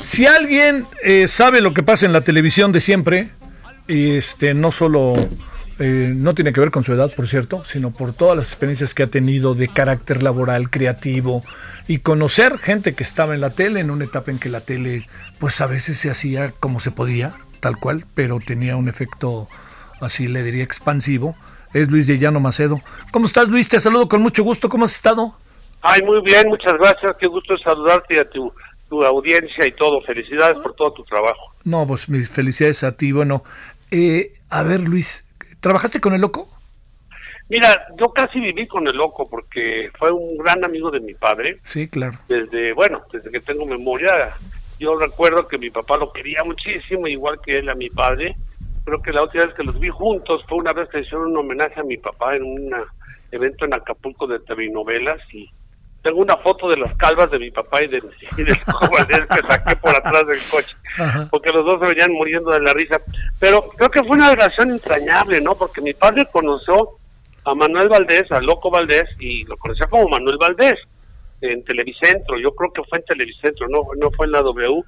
Si alguien eh, sabe lo que pasa en la televisión de siempre, este, no solo eh, no tiene que ver con su edad, por cierto, sino por todas las experiencias que ha tenido de carácter laboral, creativo y conocer gente que estaba en la tele en una etapa en que la tele, pues a veces se hacía como se podía, tal cual, pero tenía un efecto así le diría expansivo. Es Luis de Llano Macedo. ¿Cómo estás, Luis? Te saludo con mucho gusto. ¿Cómo has estado? Ay, muy bien, muchas gracias. Qué gusto saludarte a tu, tu audiencia y todo. Felicidades por todo tu trabajo. No, pues mis felicidades a ti. Bueno, eh, a ver, Luis, ¿trabajaste con el loco? Mira, yo casi viví con el loco porque fue un gran amigo de mi padre. Sí, claro. Desde, bueno, desde que tengo memoria, yo recuerdo que mi papá lo quería muchísimo, igual que él a mi padre. Creo que la última vez que los vi juntos fue una vez que hicieron un homenaje a mi papá en un evento en Acapulco de telenovelas y tengo una foto de las calvas de mi papá y de, y del Valdés que saqué por atrás del coche, porque los dos se venían muriendo de la risa. Pero creo que fue una relación entrañable, ¿no? Porque mi padre conoció a Manuel Valdés, a Loco Valdés, y lo conocía como Manuel Valdés en Televicentro. Yo creo que fue en Televicentro, no, no fue en la W.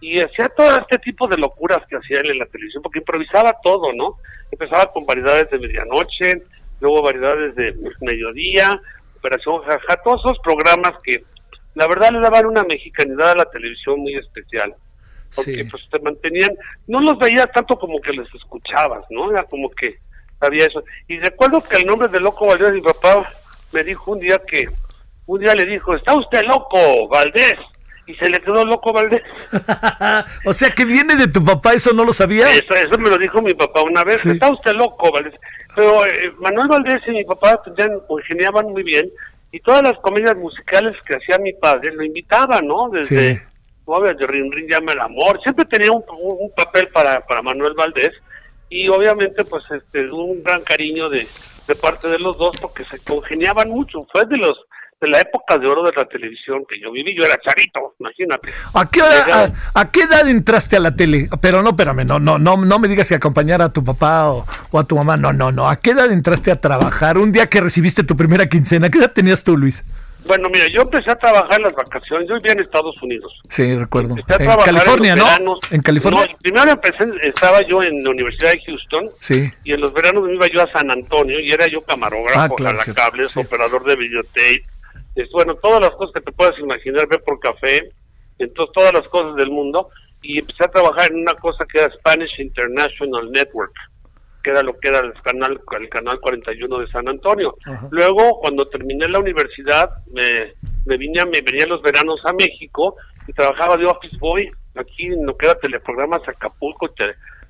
Y hacía todo este tipo de locuras que hacía él en la televisión, porque improvisaba todo, ¿no? Empezaba con variedades de medianoche, luego variedades de mediodía, Operación Jaja, todos esos programas que la verdad le daban una mexicanidad a la televisión muy especial. Porque Sí. pues te mantenían, no los veías tanto como que les escuchabas, ¿no? Era como que había eso. Y recuerdo que el nombre de Loco Valdés, mi papá me dijo un día que, un día le dijo, está usted loco, Valdés. Y se le quedó loco Valdés. o sea, que viene de tu papá, eso no lo sabía. Eso, eso me lo dijo mi papá una vez. Sí. Está usted loco, Valdés. Pero eh, Manuel Valdés y mi papá tenían, congeniaban muy bien. Y todas las comedias musicales que hacía mi padre lo invitaban, ¿no? Desde Sí. obviamente, Rin Rin Llama el Amor. Siempre tenía un, un- un papel para, para Manuel Valdés. Y obviamente, pues, este, un gran cariño de, de parte de los dos porque se congeniaban mucho. Fue de los de la época de oro de la televisión que yo viví. Yo era charito, imagínate. ¿A qué, hora, a, a qué edad entraste a la tele? Pero no, espérame, no, no, no, no me digas que acompañar a tu papá o, o a tu mamá. No, no, no. ¿A qué edad entraste a trabajar? Un día que recibiste tu primera quincena. ¿Qué edad tenías tú, Luis? Bueno, mira, yo empecé a trabajar en las vacaciones. Yo vivía en Estados Unidos. Sí, recuerdo. Empecé a En California, en ¿no? veranos. En California. No, primero empecé, estaba yo en la Universidad de Houston Sí. y en los veranos me iba yo a San Antonio y era yo camarógrafo, Ah, claro, sí. operador de videotape, es, bueno, todas las cosas que te puedas imaginar, ver por café, entonces todas las cosas del mundo y empecé a trabajar en una cosa que era Spanish International Network que era lo que era el canal el canal 41 de San Antonio. Luego, cuando terminé la universidad, me, me vine a, me venía los veranos a México y trabajaba de office boy aquí en lo que era teleprogramas Acapulco,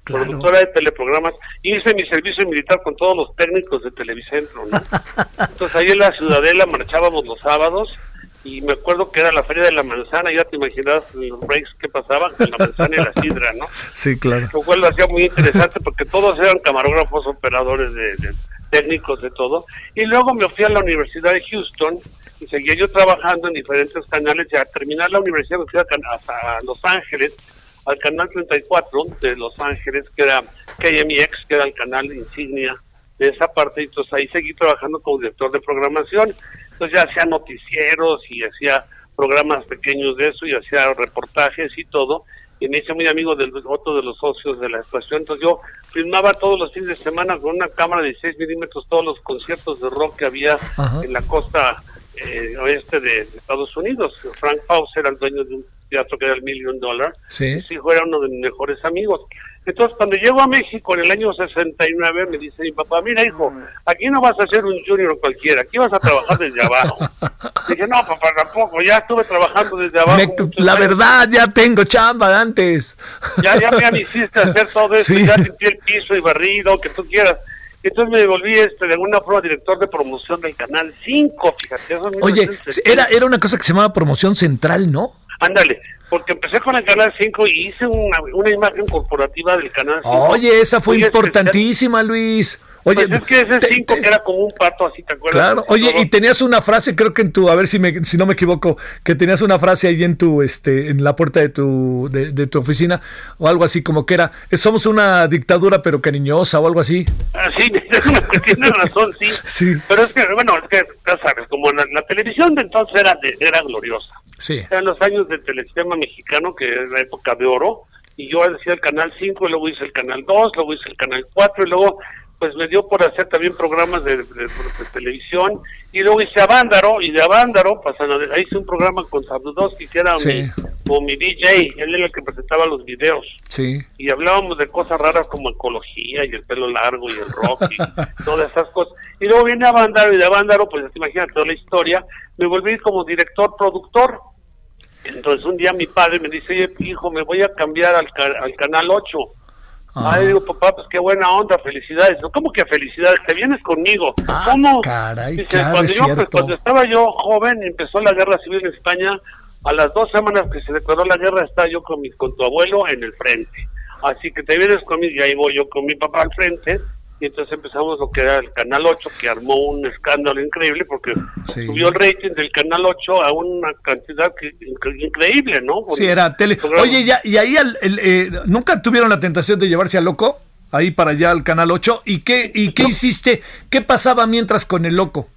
Claro. productora de teleprogramas. Hice mi servicio militar con todos los técnicos de Televicentro, ¿no? Entonces ahí en la Ciudadela marchábamos los sábados y me acuerdo que era la Feria de la Manzana, ya te imaginas los breaks que pasaban con la manzana y la sidra, ¿no? Sí, claro. lo cual lo hacía muy interesante porque todos eran camarógrafos, operadores de, de técnicos de todo. Y luego me fui a la Universidad de Houston y seguía yo trabajando en diferentes canales. Y al terminar la universidad me fui a, can- hasta Los Ángeles, al canal 34 de Los Ángeles, que era KMX, que era el canal insignia de esa parte. Y entonces ahí seguí trabajando como director de programación. Entonces ya hacía noticieros y hacía programas pequeños de eso y hacía reportajes y todo y me hice muy amigo del otro de los socios de la estación. Entonces yo filmaba todos los fines de semana con una cámara de 16 milímetros todos los conciertos de rock que había Ajá. en la costa eh, oeste de, de Estados Unidos. Frank Paus era el dueño de un teatro que era el Million Dollar. Sí. Su hijo era uno de mis mejores amigos. Entonces, cuando llego a México en el año 69, me dice mi papá, mira hijo, aquí no vas a ser un junior cualquiera, aquí vas a trabajar desde abajo. Dije, no papá, tampoco, ya estuve trabajando desde abajo. Me- la años. verdad, ya tengo chamba de antes. ya, ya me hiciste hacer todo eso, Sí. ya limpié el piso y barrido, que tú quieras. Entonces me volví este, de alguna forma director de promoción del Canal 5, fíjate. Eso Oye, 1970. era, era una cosa que se llamaba promoción central, ¿no? Ándale, porque empecé con el Canal 5 y hice una, una imagen corporativa del Canal 5. Oye, esa fue especial. importantísima, Luis. Oye, Pues es que ese te- 5 te- que era como un pato así, ¿te acuerdas? Claro, oye, y tenías una frase, creo que en tu, a ver si me, si no me equivoco, que tenías una frase ahí en tu, este, en la puerta de tu, de, de tu oficina, o algo así como que era, "Eh, somos una dictadura pero cariñosa o algo así. Ah, sí, tienes razón, sí. Sí. Pero es que, bueno, es que, ya sabes, como la, la televisión de entonces era, de- era gloriosa. Sí. Eran los años del telesistema mexicano, que es la época de oro, y yo hacía el Canal 5, y luego hice el Canal 2, luego hice el Canal 4, y luego pues me dio por hacer también programas de, de- de televisión, y luego hice Avándaro, y de Avándaro, pasan a- ahí hice un programa con Sabludowski, que era Sí. mi, como mi DJ, él era el que presentaba los videos Sí. y hablábamos de cosas raras como ecología y el pelo largo y el rock y todas esas cosas. Y luego viene Avándaro y de Avándaro, pues imagínate toda la historia, me volví como director, productor. Entonces un día mi padre me dice, oye, hijo, me voy a cambiar al, ca- al canal 8. Ah. Ay, digo, papá, pues qué buena onda, felicidades. ¿Cómo que felicidades? Te vienes conmigo. Ah, ¿Cómo? caray, Dice, claro, cuando, es yo, pues, cuando estaba yo joven, empezó la guerra civil en España. A las dos semanas que se declaró la guerra, estaba yo con, mi, con tu abuelo en el frente. Así que te vienes conmigo, y ahí voy yo con mi papá al frente. Y entonces empezamos lo que era el Canal 8, que armó un escándalo increíble porque Sí. subió el rating del Canal 8 a una cantidad que- incre- increíble, ¿no? Sí, era tele. Oye, ya, y ahí al- el, eh, nunca tuvieron la tentación de llevarse a loco ahí para allá al canal 8. ¿Y qué, y qué hiciste? ¿Qué pasaba mientras con el loco?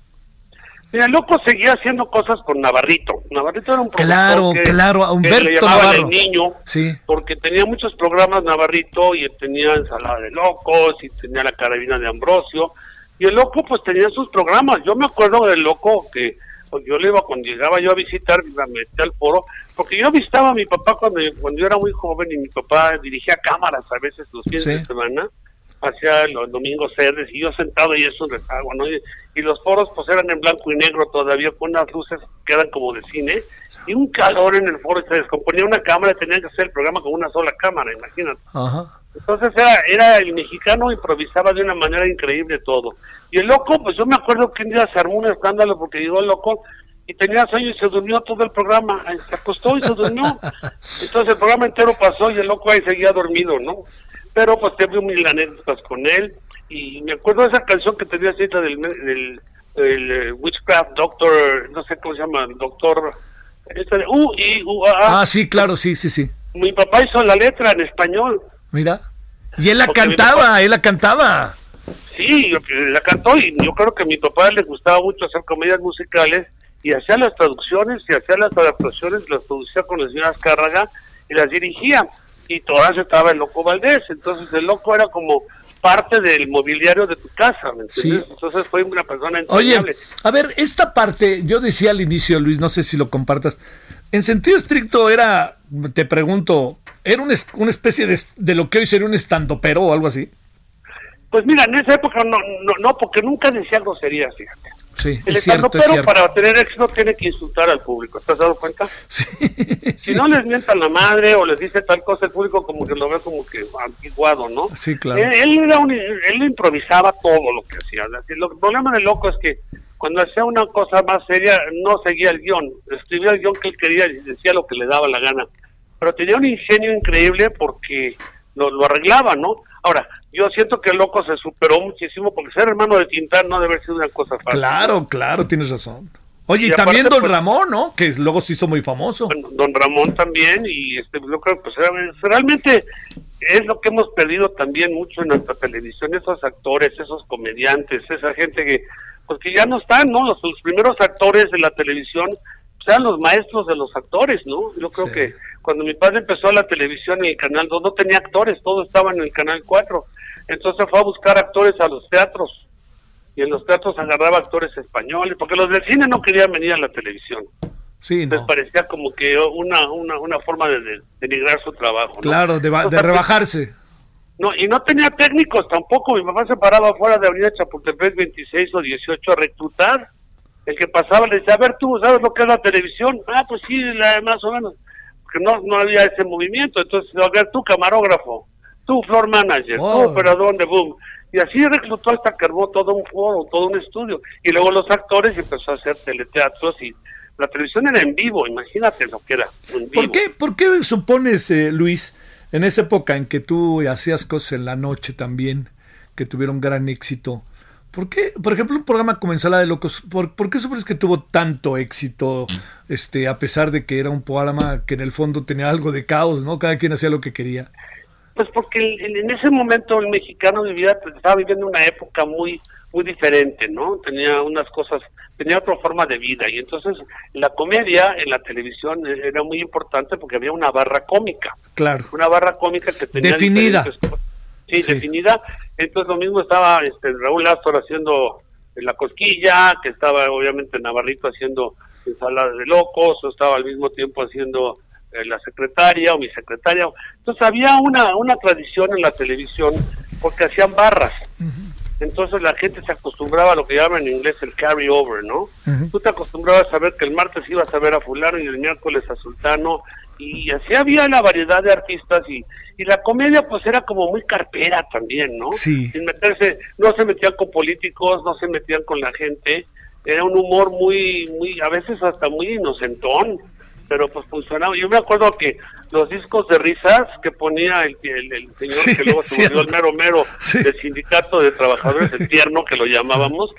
Mira, el loco seguía haciendo cosas con Navarrito. Navarrito era un Claro, que, claro, a que Humberto le Navarro. el niño, Sí. porque tenía muchos programas Navarrito y tenía Ensalada de Locos y tenía La Carabina de Ambrosio. Y el loco pues tenía sus programas. Yo me acuerdo del loco que pues, yo le iba cuando llegaba yo a visitar, me metí al foro, porque yo visitaba a mi papá cuando, cuando yo era muy joven y mi papá dirigía cámaras a veces los fines Sí. de semana hacia los domingos sedes y yo sentado y eso rezago, ¿no? Y, y los foros pues eran en blanco y negro todavía con unas luces que eran como de cine y un calor en el foro y se descomponía una cámara y tenían que hacer el programa con una sola cámara, imagínate. Ajá. Entonces era, era el mexicano improvisaba de una manera increíble todo. Y el loco, pues yo me acuerdo que un día se armó un escándalo porque llegó el loco y tenía sueño y se durmió todo el programa. Se acostó y se durmió. Entonces el programa entero pasó y el loco ahí seguía dormido, ¿no? Pero pues tuve mil anécdotas con él y me acuerdo de esa canción que tenía cita del, del el, eh, Witchcraft Doctor, no sé cómo se llama, Doctor... Este, de, U, I, U, A, A. Ah, sí, claro, sí, sí, sí. Mi papá hizo la letra en español. Mira. Y él la Porque cantaba, papá- él la cantaba. Sí, la cantó y yo creo que a mi papá le gustaba mucho hacer comedias musicales y hacía las traducciones y hacía las adaptaciones, las producía con la señora Azcárraga y las dirigía. Y todas estaba el Loco Valdés. Entonces el Loco era como parte del mobiliario de tu casa, ¿me entiendes? Sí. Entonces fue una persona Oye, entrañable. a ver, esta parte, yo decía al inicio, Luis, no sé si lo compartas. En sentido estricto era, te pregunto, ¿era una, una especie de, de lo que hoy sería un estandopero o algo así? Pues mira, en esa época no, no, no porque nunca decía groserías, fíjate. Sí, El es cierto, es estandopero cierto. para tener éxito tiene que insultar al público, ¿estás dado cuenta? Sí, Si sí. no les mientan la madre o les dice tal cosa, el público como que lo ve como que antiguado, ¿no? Sí, claro. Él, él era un, él improvisaba todo lo que hacía. El problema del loco es que cuando hacía una cosa más seria, no seguía el guion. Escribía el guion que él quería y decía lo que le daba la gana. Pero tenía un ingenio increíble porque lo, lo arreglaba, ¿no? Ahora, yo siento que el loco se superó muchísimo porque ser hermano de Tintán no debe haber sido una cosa fácil. Claro, claro, tienes razón. Oye, y, Y también aparte, Don pues- Ramón, ¿no? Que luego se hizo muy famoso. Bueno, don Ramón también y este yo creo que pues, realmente es lo que hemos perdido también mucho en nuestra televisión esos actores esos comediantes esa gente que pues que ya no están no los, los primeros actores de la televisión pues, eran los maestros de los actores no yo creo Sí. que cuando mi padre empezó la televisión en el canal 2 no tenía actores todos estaban en el canal 4 entonces fue a buscar actores a los teatros y en los teatros agarraba actores españoles porque los del cine no querían venir a la televisión Sí, les no. parecía como que una una, una forma de, de denigrar su trabajo. ¿no? Claro, de, de rebajarse. No, y no tenía técnicos tampoco. Mi papá se paraba afuera de Avenida Chapultepec 26 o 18 a reclutar. El que pasaba le decía, a ver, tú sabes lo que es la televisión. Ah, pues sí, la- más o menos. No, no había ese movimiento. Entonces, a ver, tú camarógrafo, tú floor manager, Oh. tú operador de boom. Y así reclutó hasta que armó todo un foro, todo un estudio. Y luego los actores empezó a hacer teleteatros y la televisión era en vivo, imagínate lo que era. ¿Por qué, ¿Por qué supones, eh, Luis, en esa época en que tú hacías cosas en la noche también, que tuvieron gran éxito? ¿Por qué, por ejemplo, un programa como Ensalada de Locos, ¿por, ¿por qué supones que tuvo tanto éxito, este, a pesar de que era un programa que en el fondo tenía algo de caos, ¿no? Cada quien hacía lo que quería. Pues porque en, ese momento el mexicano vivía, pues, estaba viviendo una época muy, muy diferente, ¿no? Tenía unas cosas, tenía otra forma de vida y entonces la comedia en la televisión era muy importante porque había una barra cómica. Claro. Una barra cómica que tenía definida. Sí, definida. Entonces lo mismo estaba este, Raúl Astor haciendo la cosquilla, que estaba obviamente Navarrito haciendo ensalada de locos, o estaba al mismo tiempo haciendo eh, la secretaria o mi secretaria. Entonces había una, una tradición en la televisión porque hacían barras. Entonces la gente se acostumbraba a lo que llaman en inglés el carry over, ¿no? Tú te acostumbrabas a saber que el martes ibas a ver a fulano y el miércoles a sultano y así había la variedad de artistas y, y la comedia pues era como muy carpera también, ¿no? Sí. Sin meterse, no se metían con políticos, no se metían con la gente, era un humor muy, muy, a veces hasta muy inocentón, pero pues funcionaba. Yo me acuerdo que los discos de risas que ponía el, el, señor que luego se volvió el mero mero del sindicato de trabajadores, el tierno que lo llamábamos,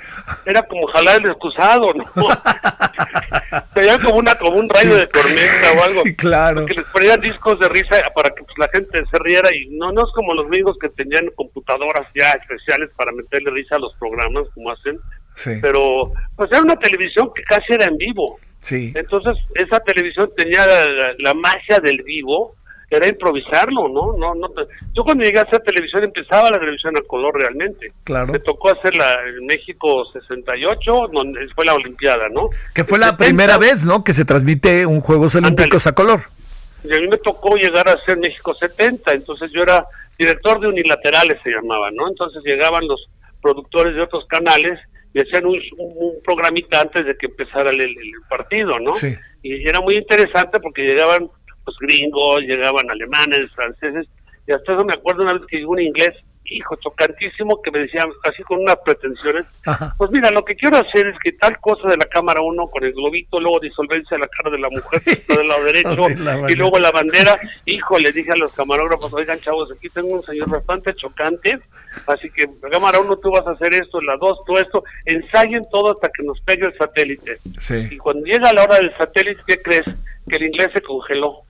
era como jalar el excusado, ¿no? Sería como una como un rayo de tormenta o algo. Sí, claro. Que les ponían discos de risa para que pues, la gente se riera y no no es como los amigos que tenían computadoras ya especiales para meterle risa a los programas como hacen. Sí. Pero pues era una televisión que casi era en vivo. Sí. Entonces, esa televisión tenía la, la, magia del vivo, era improvisarlo, ¿no? no, no Yo cuando llegué a hacer televisión empezaba la televisión a color realmente. Claro. Me tocó hacer la en México 68, donde fue la Olimpiada, ¿no? Que fue la 70, primera vez, ¿no? Que se transmite un Juegos Olímpicos a color. Y a mí me tocó llegar a hacer México 70, entonces yo era director de unilaterales, se llamaba, ¿no? Entonces llegaban los productores de otros canales y hacían un, un, programita antes de que empezara el, el, partido, ¿no? Sí. Y era muy interesante porque llegaban los gringos, llegaban alemanes, franceses, y hasta eso me acuerdo una vez que llegó un inglés, hijo, chocantísimo, que me decían, así con unas pretensiones, Ajá. pues mira, lo que quiero hacer es que tal cosa de la cámara uno con el globito, luego disolvencia de la cara de la mujer que está del lado derecho, y luego la bandera, hijo, le dije a los camarógrafos, oigan chavos, aquí tengo un señor bastante chocante, así que cámara uno tú vas a hacer esto, la dos tú esto, ensayen todo hasta que nos pegue el satélite. Sí. Y cuando llega la hora del satélite, ¿qué crees? Que el inglés se congeló.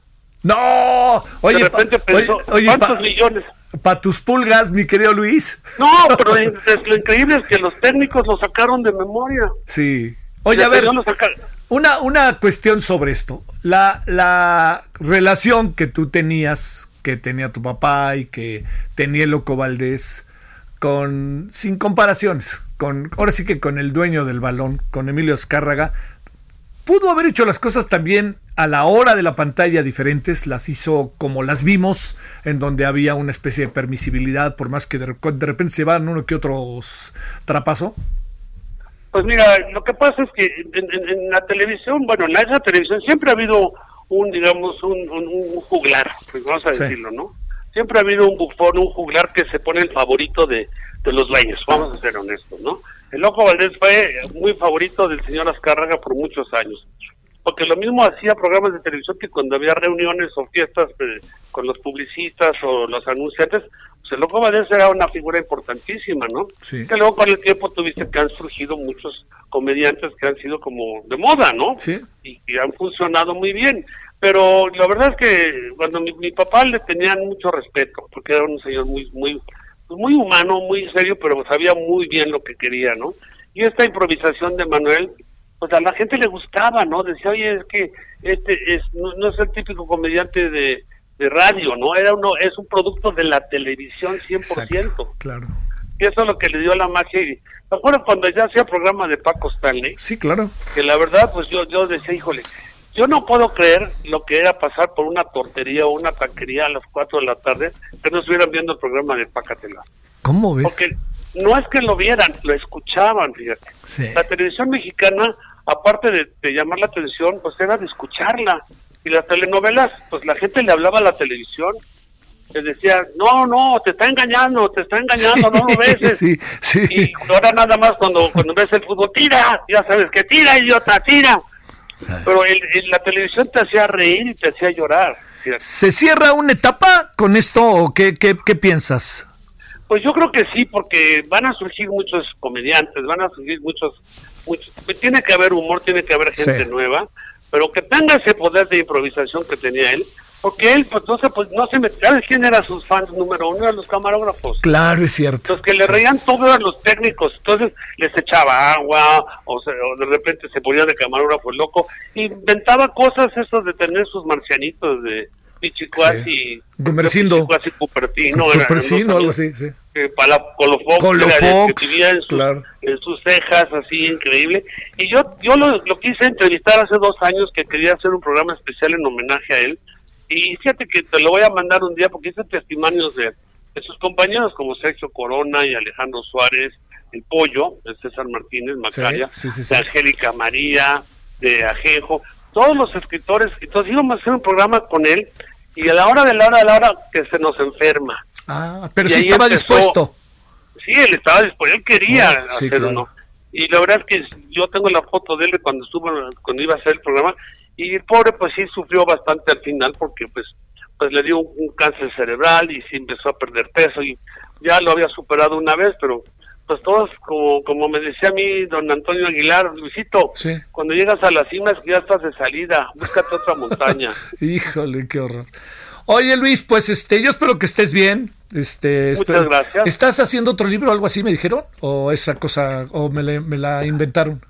No, oye, de repente pensó, oye, ¿cuántos millones? Para tus pulgas, mi querido Luis. No, pero lo increíble es que los técnicos lo sacaron de memoria. Sí. Oye, a ver, una, una cuestión sobre esto. La, la relación que tú tenías, que tenía tu papá y que tenía Loco Valdés, con, sin comparaciones, con, ahora sí que con el dueño del balón, con Emilio Escárraga, pudo haber hecho las cosas también a la hora de la pantalla diferentes, las hizo como las vimos, en donde había una especie de permisibilidad, por más que de, de repente se van uno que otro trapazo. Pues mira, lo que pasa es que en, en, en la televisión, bueno, en esa televisión siempre ha habido un, digamos, un, un, un juglar, pues vamos a Sí. decirlo, ¿no? Siempre ha habido un bufón, un juglar que se pone el favorito de, de los dueños, vamos a ser honestos, ¿no? El Loco Valdés fue muy favorito del señor Azcárraga por muchos años. Porque lo mismo hacía programas de televisión que cuando había reuniones o fiestas eh, con los publicistas o los anunciantes, pues el Loco Valdés era una figura importantísima, ¿no? Sí. Que luego con el tiempo tuviste que han surgido muchos comediantes que han sido como de moda, ¿no? Sí. Y, y han funcionado muy bien. Pero la verdad es que cuando mi, mi papá le tenían mucho respeto, porque era un señor muy, muy, muy humano, muy serio, pero sabía muy bien lo que quería, ¿no? Y esta improvisación de Manuel, pues a la gente le gustaba, ¿no? Decía, oye, es que este es no, no es el típico comediante de, de radio, ¿no? Era uno, es un producto de la televisión 100%. Exacto, claro. Y eso es lo que le dio la magia. Y me acuerdo cuando ya hacía programa de Paco Stanley, Sí, claro. que la verdad, pues yo, yo decía, híjole, yo no puedo creer lo que era pasar por una tortería o una taquería a las 4 de la tarde que no estuvieran viendo el programa de Pacatela. ¿Cómo ves? Porque no es que lo vieran, lo escuchaban, fíjate. Sí. La televisión mexicana, aparte de, de llamar la atención, pues era de escucharla. Y las telenovelas, pues la gente le hablaba a la televisión. te decía, no, no, te está engañando, te está engañando, no lo ves. Sí, sí. Y ahora nada más cuando, cuando ves el fútbol, tira, ya sabes que tira, idiota, tira. Pero el, el- la televisión te hacía reír y te hacía llorar. ¿Se cierra una etapa con esto o qué, qué, qué piensas? Pues yo creo que sí, porque van a surgir muchos comediantes, van a surgir muchos, muchos pues tiene que haber humor, tiene que haber gente Sí. nueva, pero que tenga ese poder de improvisación que tenía él, porque él pues se, pues, no se metía, ¿sabes quién eran sus fans número uno? Eran los camarógrafos. Claro, es cierto. Los que le reían todo eran los técnicos, entonces les echaba agua, o, se- o de repente se ponía de camarógrafo loco, inventaba cosas esos de tener sus marcianitos de Pichicuasi, Gumercindo. Pichicuasi Cupertino, eran Cupercino, los- algo así, sí. eh, para Colofox, Colofox, era que vivía en sus, claro. en sus cejas, así increíble. Y yo yo lo, lo quise entrevistar hace dos años, que quería hacer un programa especial en homenaje a él. Y fíjate que te lo voy a mandar un día porque hice testimonios de, de sus compañeros como Sergio Corona y Alejandro Suárez, el Pollo, de César Martínez, Macaria, sí, sí, sí. de Angélica María, de Ajenjo, todos los escritores. Entonces íbamos a hacer un programa con él y a la hora de la hora de la hora que se nos enferma. Ah, pero Y sí estaba empezó- dispuesto. Sí, él estaba dispuesto, él quería Ah, sí, hacer claro. uno. Y la verdad es que yo tengo la foto de él cuando estuvo, cuando iba a hacer el programa, y el pobre pues sí sufrió bastante al final porque pues pues le dio un, un cáncer cerebral y sí empezó a perder peso y ya lo había superado una vez, pero pues todos, como, como me decía a mí don Antonio Aguilar, Luisito, Sí. cuando llegas a la cima es que ya estás de salida, búscate otra montaña. Híjole, qué horror. Oye, Luis, pues este, yo espero que estés bien. Este, Muchas espero- gracias. ¿Estás haciendo otro libro o algo así, me dijeron? ¿O esa cosa, o me, la- me la inventaron?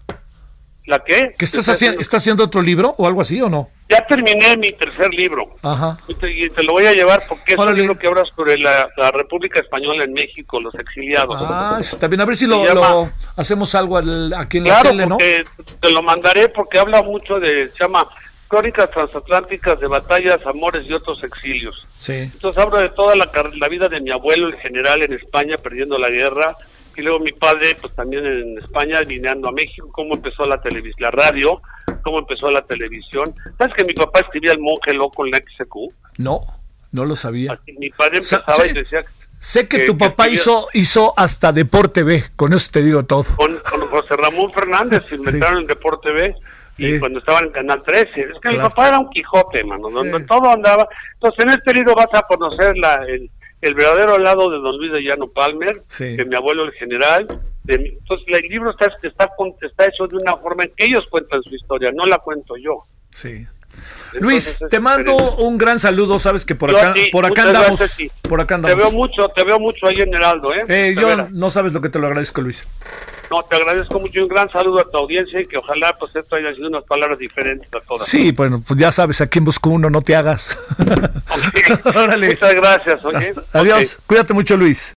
¿La qué? ¿Que estás haciendo, estás haciendo otro libro o algo así o no? Ya terminé mi tercer libro. Ajá. Y te, y te lo voy a llevar porque es Órale. un libro que habla sobre la, la República Española en México, los exiliados. Ah, está bien. A ver si lo, lo hacemos algo al- aquí en la claro, tele, ¿no? te lo mandaré porque habla mucho de, se llama Crónicas Transatlánticas de Batallas, Amores y otros exilios. Sí. Entonces hablo de toda la, la vida de mi abuelo, el general en España, perdiendo la guerra, y luego mi padre, pues también en España, viniendo a México, cómo empezó la televisión, la radio, cómo empezó la televisión. ¿Sabes que mi papá escribía El monje loco en la XQ? No, no lo sabía. Así, Mi padre empezaba sí. y decía Sé que que- tu que papá escribía- hizo, hizo hasta Deporte B, con eso te digo todo. con, con José Ramón Fernández, inventaron el Deporte B, y Sí. cuando estaban en Canal 13. Es que mi Claro. papá era un Quijote, mano, donde Sí. todo andaba. Entonces, en este libro vas a conocer la, el, el verdadero lado de don Luis de Llano Palmer, Sí. de mi abuelo el general. De mi- entonces, el libro está, está, está hecho de una forma en que ellos cuentan su historia, no la cuento yo. Sí. Luis, te mando un gran saludo, sabes que por acá, a ti, por acá andamos, gracias, por acá Te andamos. veo mucho, te veo mucho ahí en Heraldo, ¿eh? Eh, yo veras. no sabes lo que te lo agradezco, Luis. No, te agradezco mucho y un gran saludo a tu audiencia y que ojalá pues esto haya sido unas palabras diferentes a todas. Sí, bueno, pues ya sabes, aquí en Busco Uno, no te hagas. Muchas gracias. ¿ok? Hasta- Ok. Adiós, cuídate mucho, Luis.